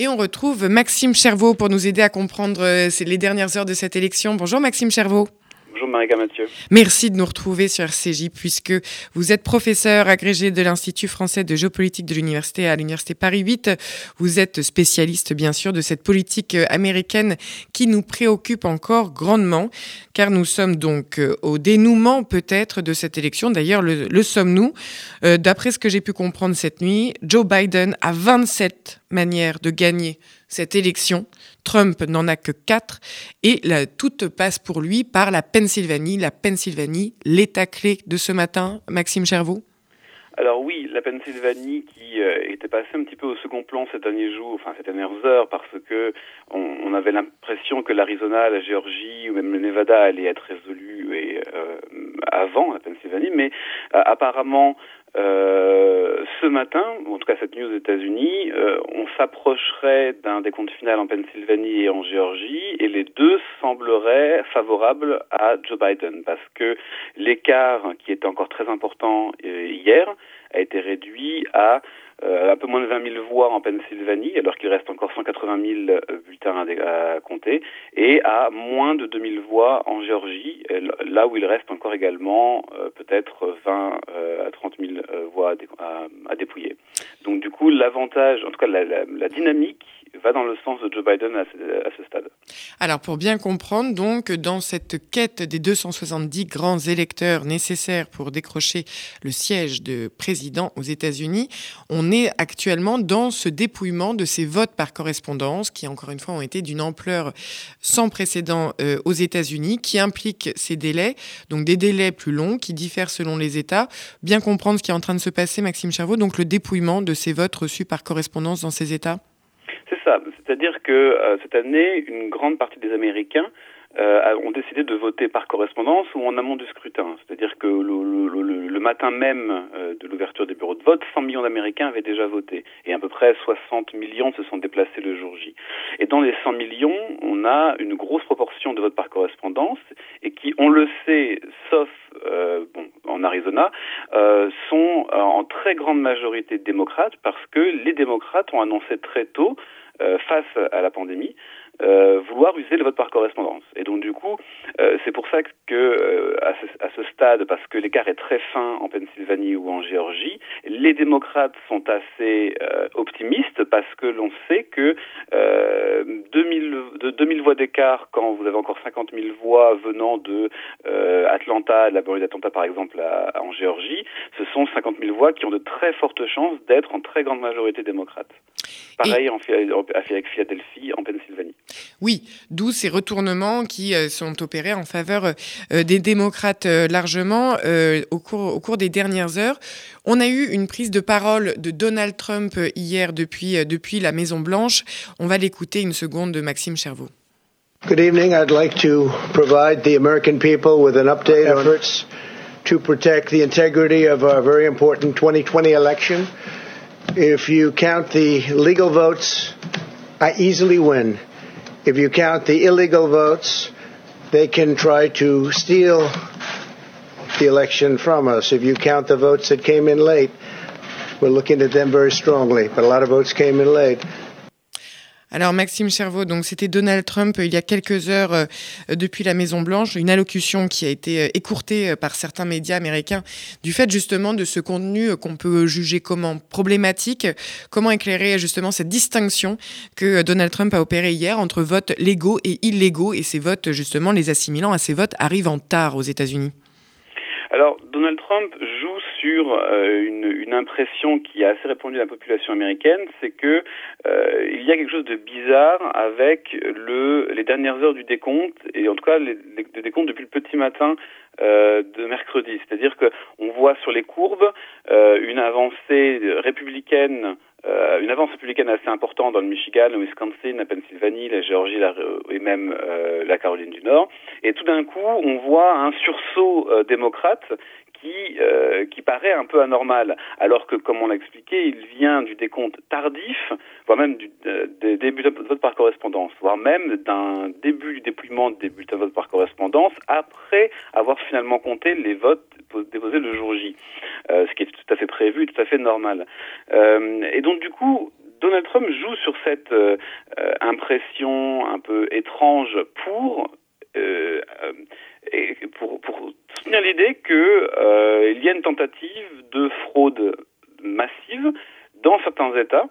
Et on retrouve Maxime Chervaux pour nous aider à comprendre euh, les dernières heures de cette élection. Bonjour Maxime Chervaux. Bonjour Marika Mathieu. Merci de nous retrouver sur RCJ puisque vous êtes professeur agrégé de l'Institut français de géopolitique de l'université à l'université Paris 8. Vous êtes spécialiste bien sûr de cette politique euh, américaine qui nous préoccupe encore grandement car nous sommes donc euh, au dénouement peut-être de cette élection. D'ailleurs, le, sommes-nous? Euh, D'après ce que j'ai pu comprendre cette nuit, Joe Biden a 27 manières de gagner cette élection. Trump n'en a que quatre et la, tout passe pour lui par la Pennsylvanie. La Pennsylvanie, l'état clé de ce matin, Maxime Chervaux? Alors oui, la Pennsylvanie qui euh, était passée un petit peu au second plan ces derniers jours, enfin ces dernières heures, parce que on, avait l'impression que l'Arizona, la Géorgie ou même le Nevada allaient être résolus euh, avant la Pennsylvanie, mais euh, apparemment euh, ce matin, en tout cas cette nuit aux États-Unis, euh, on s'approcherait d'un décompte final en Pennsylvanie et en Géorgie, et les deux sembleraient favorables à Joe Biden, parce que l'écart qui était encore très important euh, hier a été réduit à un peu moins de 20 000 voix en Pennsylvanie, alors qu'il reste encore 180 000 euh, bulletins à, compter, et à moins de 2 000 voix en Géorgie, euh, là où il reste encore également peut-être 20 à 30 000 voix à, à, dépouiller. Donc du coup, l'avantage, en tout cas la, la, la dynamique va dans le sens de Joe Biden à ce, stade. Alors pour bien comprendre, donc, dans cette quête des 270 grands électeurs nécessaires pour décrocher le siège de président aux États-Unis, on est actuellement dans ce dépouillement de ces votes par correspondance qui, encore une fois, ont été d'une ampleur sans précédent euh, aux États-Unis, qui impliquent ces délais, donc des délais plus longs qui diffèrent selon les États. Bien comprendre ce qui est en train de se passer, Maxime Chervaux, donc le dépouillement de ces votes reçus par correspondance dans ces États c'est-à-dire que euh, cette année, une grande partie des Américains euh, ont décidé de voter par correspondance ou en amont du scrutin. C'est-à-dire que le, matin même euh, de l'ouverture des bureaux de vote, 100 millions d'Américains avaient déjà voté et à peu près 60 millions se sont déplacés le jour J. Et dans les 100 millions, on a une grosse proportion de votes par correspondance et qui, on le sait, sauf bon, en Arizona, sont en très grande majorité démocrates parce que les démocrates ont annoncé très tôt euh, face à la pandémie, euh, vouloir user le vote par correspondance. Et donc du coup, euh, c'est pour ça que euh, ce, stade, parce que l'écart est très fin en Pennsylvanie ou en Géorgie, les démocrates sont assez euh, optimistes parce que l'on sait que 2000, de 2000 voix d'écart, quand vous avez encore 50 000 voix venant de Atlanta, de la banlieue d'Atlanta par exemple à, en Géorgie, ce sont 50 000 voix qui ont de très fortes chances d'être en très grande majorité démocrate. Pareil en, avec Philadelphie en Pennsylvanie. Oui, d'où ces retournements qui euh, sont opérés en faveur euh, des démocrates euh, largement au, cours, au cours des dernières heures. On a eu une prise de parole de Donald Trump hier depuis, depuis la Maison-Blanche. On va l'écouter une seconde de Maxime Chervaux. Good evening. I'd like to provide the American people with an update on efforts to protect the integrity of a very important 2020 election. If you count the legal votes, I easily win. If you count the illegal votes, they can try to steal the election from us. If you count the votes that came in late, we're looking at them very strongly. But a lot of votes came in late. Alors Maxime Chervaux, donc c'était Donald Trump euh, il y a quelques heures euh, depuis la Maison Blanche, une allocution qui a été euh, écourtée par certains médias américains du fait justement de ce contenu qu'on peut juger comment problématique. Comment éclairer justement cette distinction que Donald Trump a opérée hier entre votes légaux et illégaux et ces votes justement les assimilant à ces votes arrivant tard aux États-Unis? Alors, Donald Trump joue sur euh, une, une, impression qui est assez répandue à la population américaine, c'est que euh, il y a quelque chose de bizarre avec le, les dernières heures du décompte, et en tout cas les, les décomptes depuis le petit matin euh, de mercredi. C'est-à-dire qu'on voit sur les courbes euh, une avancée républicaine euh, une avance républicaine assez importante dans le Michigan, le Wisconsin, la Pennsylvanie, la Géorgie la, et même euh, la Caroline du Nord. Et tout d'un coup, on voit un sursaut euh, démocrate qui, euh, qui paraît un peu anormal, alors que, comme on l'a expliqué, il vient du décompte tardif, voire même du des début de vote par correspondance, voire même d'un début du dépouillement des bulletins de vote par correspondance, après avoir finalement compté les votes déposés le jour J, euh, ce qui est tout à fait prévu tout à fait normal. Euh, et donc, du coup, Donald Trump joue sur cette impression un peu étrange pour pour soutenir l'idée qu'il y a une tentative de fraude massive dans certains États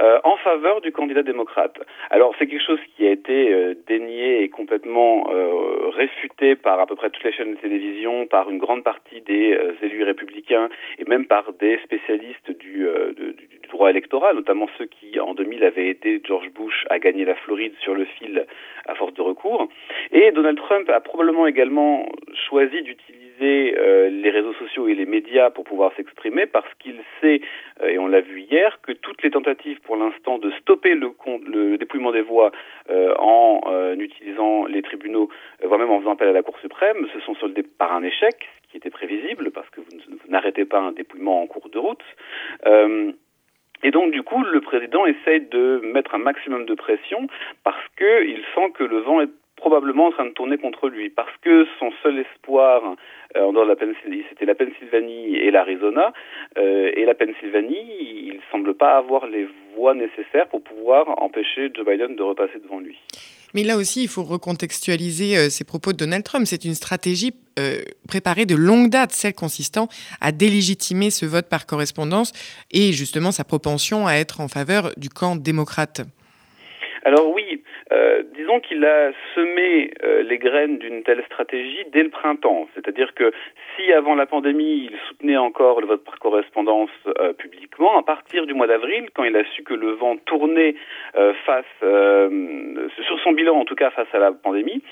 euh, en faveur du candidat démocrate. Alors c'est quelque chose qui a été euh, dénié et complètement euh, réfuté par à peu près toutes les chaînes de télévision, par une grande partie des élus républicains et même par des spécialistes du, du, droit électoral, notamment ceux qui en 2000 avaient aidé George Bush à gagner la Floride sur le fil à force de recours. Et Donald Trump a probablement également choisi d'utiliser euh, les réseaux sociaux et les médias pour pouvoir s'exprimer parce qu'il sait, euh, et on l'a vu hier, que toutes les tentatives pour l'instant de stopper le, le dépouillement des voix euh, en utilisant les tribunaux, voire même en faisant appel à la Cour suprême, se sont soldées par un échec, ce qui était prévisible parce que vous, n'arrêtez pas un dépouillement en cours de route. Et donc, du coup, le président essaye de mettre un maximum de pression parce qu'il sent que le vent est probablement en train de tourner contre lui parce que son seul espoir euh, en dehors de la Pennsylvanie, c'était la Pennsylvanie et l'Arizona. Euh, et la Pennsylvanie, il semble pas avoir les voies nécessaires pour pouvoir empêcher Joe Biden de repasser devant lui. Mais là aussi, il faut recontextualiser euh, ces propos de Donald Trump. C'est une stratégie préparée de longue date, celle consistant à délégitimer ce vote par correspondance et justement sa propension à être en faveur du camp démocrate. Alors oui, euh, disons qu'il a semé euh, les graines d'une telle stratégie dès le printemps. C'est-à-dire que si avant la pandémie, il soutenait encore le vote par correspondance euh, publiquement, à partir du mois d'avril, quand il a su que le vent tournait face, sur son bilan en tout cas face à la pandémie,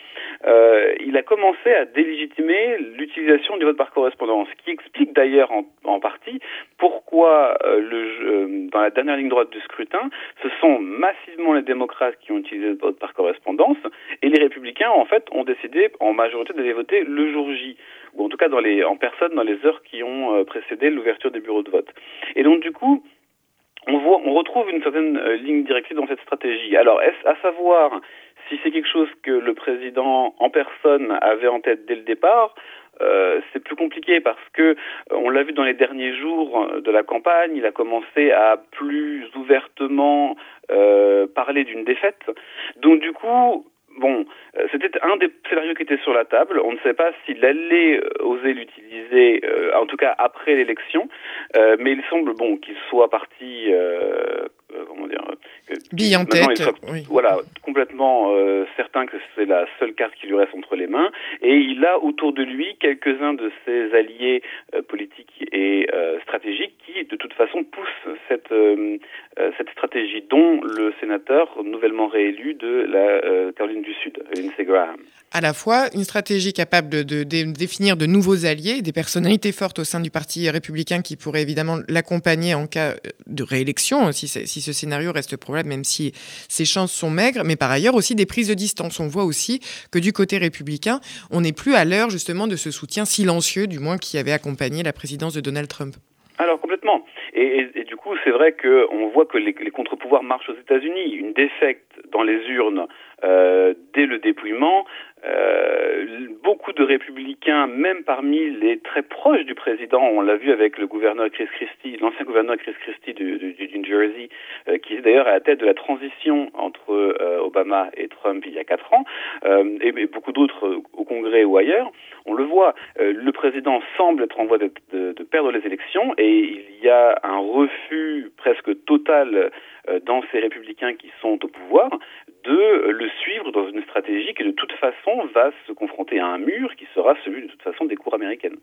il a commencé à délégitimer l'utilisation du vote par correspondance, ce qui explique d'ailleurs en, en, partie pourquoi le, dans la dernière ligne droite du scrutin, ce sont massivement les démocrates qui ont utilisé le par correspondance, et les républicains, en fait, ont décidé en majorité d'aller voter le jour J, ou en tout cas dans les, en personne dans les heures qui ont euh, précédé l'ouverture des bureaux de vote. Et donc, du coup, on, voit, on retrouve une certaine euh, ligne directive dans cette stratégie. Alors, est-ce à savoir si c'est quelque chose que le président en personne avait en tête dès le départ euh, c'est plus compliqué parce que on l'a vu dans les derniers jours de la campagne, il a commencé à plus ouvertement euh, parler d'une défaite. Donc du coup, bon, euh, c'était un des scénarios qui était sur la table. On ne sait pas s'il allait euh, oser l'utiliser, en tout cas après l'élection, mais il semble bon qu'il soit parti, comment dire, Bille en tête. Voilà, complètement certain que c'est la seule carte qui lui reste entre les mains, et il a autour de lui quelques-uns de ses alliés politiques et stratégiques de toute façon, poussent cette cette stratégie, dont le sénateur nouvellement réélu de la euh, Caroline du Sud, Lindsey Graham. À la fois une stratégie capable de, définir de nouveaux alliés, des personnalités fortes au sein du Parti républicain qui pourraient évidemment l'accompagner en cas de réélection, si, si ce scénario reste probable, même si ses chances sont maigres, mais par ailleurs aussi des prises de distance. On voit aussi que du côté républicain, on n'est plus à l'heure justement de ce soutien silencieux, du moins qui avait accompagné la présidence de Donald Trump. Alors complètement. Et, du coup, c'est vrai qu'on voit que les, contre-pouvoirs marchent aux États-Unis. Une défaite dans les urnes euh, dès le dépouillement, euh, beaucoup de républicains, même parmi les très proches du président, on l'a vu avec le gouverneur Chris Christie, l'ancien gouverneur Chris Christie du New Jersey, euh, qui est d'ailleurs à la tête de la transition entre euh, Obama et Trump il y a quatre ans, euh, et, beaucoup d'autres au Congrès ou ailleurs, on le voit, le président semble être en voie de, perdre les élections et il y a un refus presque total dans ces républicains qui sont au pouvoir de le suivre dans une stratégie qui de toute façon va se confronter à un mur qui sera celui de toute façon des cours américaines.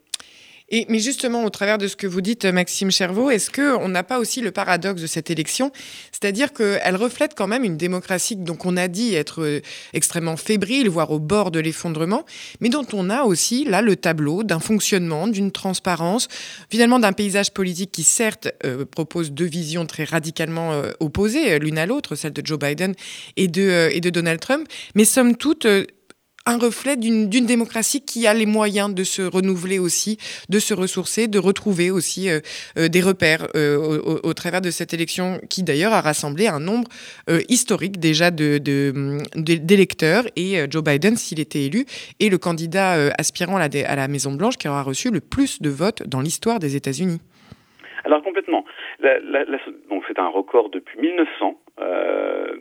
Et, mais justement, au travers de ce que vous dites, Maxime Chervaux, est-ce qu'on n'a pas aussi le paradoxe de cette élection? C'est-à-dire qu'elle reflète quand même une démocratie dont on a dit être euh, extrêmement fébrile, voire au bord de l'effondrement, mais dont on a aussi là le tableau d'un fonctionnement, d'une transparence, finalement d'un paysage politique qui certes euh, propose deux visions très radicalement euh, opposées l'une à l'autre, celle de Joe Biden et de, et de Donald Trump, mais somme toute un reflet d'une démocratie qui a les moyens de se renouveler aussi, de se ressourcer, de retrouver aussi euh, euh, des repères euh, au, travers de cette élection qui d'ailleurs a rassemblé un nombre historique déjà d'électeurs et Joe Biden, s'il était élu, est le candidat aspirant à la, Maison-Blanche qui aura reçu le plus de votes dans l'histoire des États-Unis. Alors complètement. donc c'est un record depuis 1900. Euh,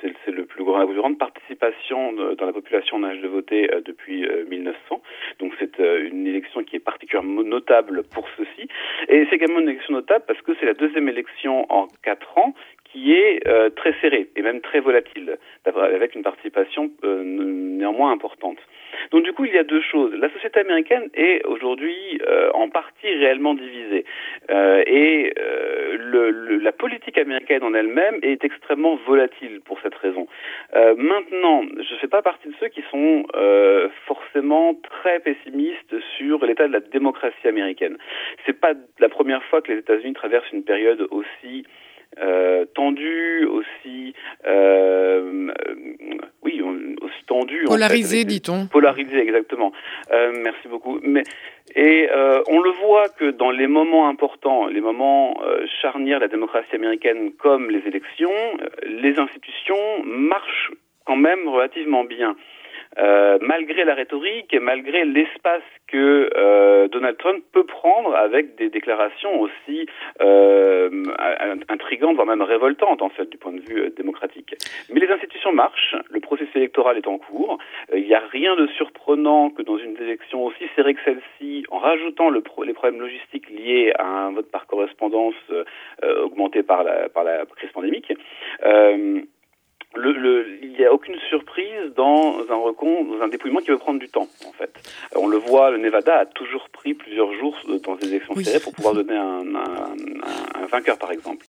c'est le plus grand, la plus grande participation dans la population en âge de voter euh, depuis 1900. Euh, donc c'est une élection qui est particulièrement notable pour ceci. Et c'est également une élection notable parce que c'est la deuxième élection en quatre ans qui est très serrée et même très volatile, avec une participation néanmoins importante. Donc du coup, il y a deux choses. La société américaine est aujourd'hui euh, en partie réellement divisée. Euh, et euh, le, la politique américaine en elle-même est extrêmement volatile pour cette raison. maintenant, je ne fais pas partie de ceux qui sont forcément très pessimistes sur l'état de la démocratie américaine. C'est pas la première fois que les États-Unis traversent une période aussi euh, tendu, aussi euh, oui, aussi tendu. Polarisé, dit-on. Polarisé, exactement. Euh, merci beaucoup. Mais et euh, on le voit que dans les moments importants, les moments euh, charnières de la démocratie américaine, comme les élections, les institutions marchent quand même relativement bien. Euh, malgré la rhétorique et malgré l'espace que euh, Donald Trump peut prendre avec des déclarations aussi euh, intrigantes, voire même révoltantes en fait du point de vue euh, démocratique. Mais les institutions marchent, le processus électoral est en cours. Il n'y a rien de surprenant que dans une élection aussi serrée que celle-ci, en rajoutant le les problèmes logistiques liés à un vote par correspondance augmenté par la, par la crise pandémique, le, le, il n'y a aucune surprise dans un recompte, dans un dépouillement qui va prendre du temps, en fait. On le voit, le Nevada a toujours pris plusieurs jours dans des élections serrées pour pouvoir donner un, un, un, vainqueur, par exemple.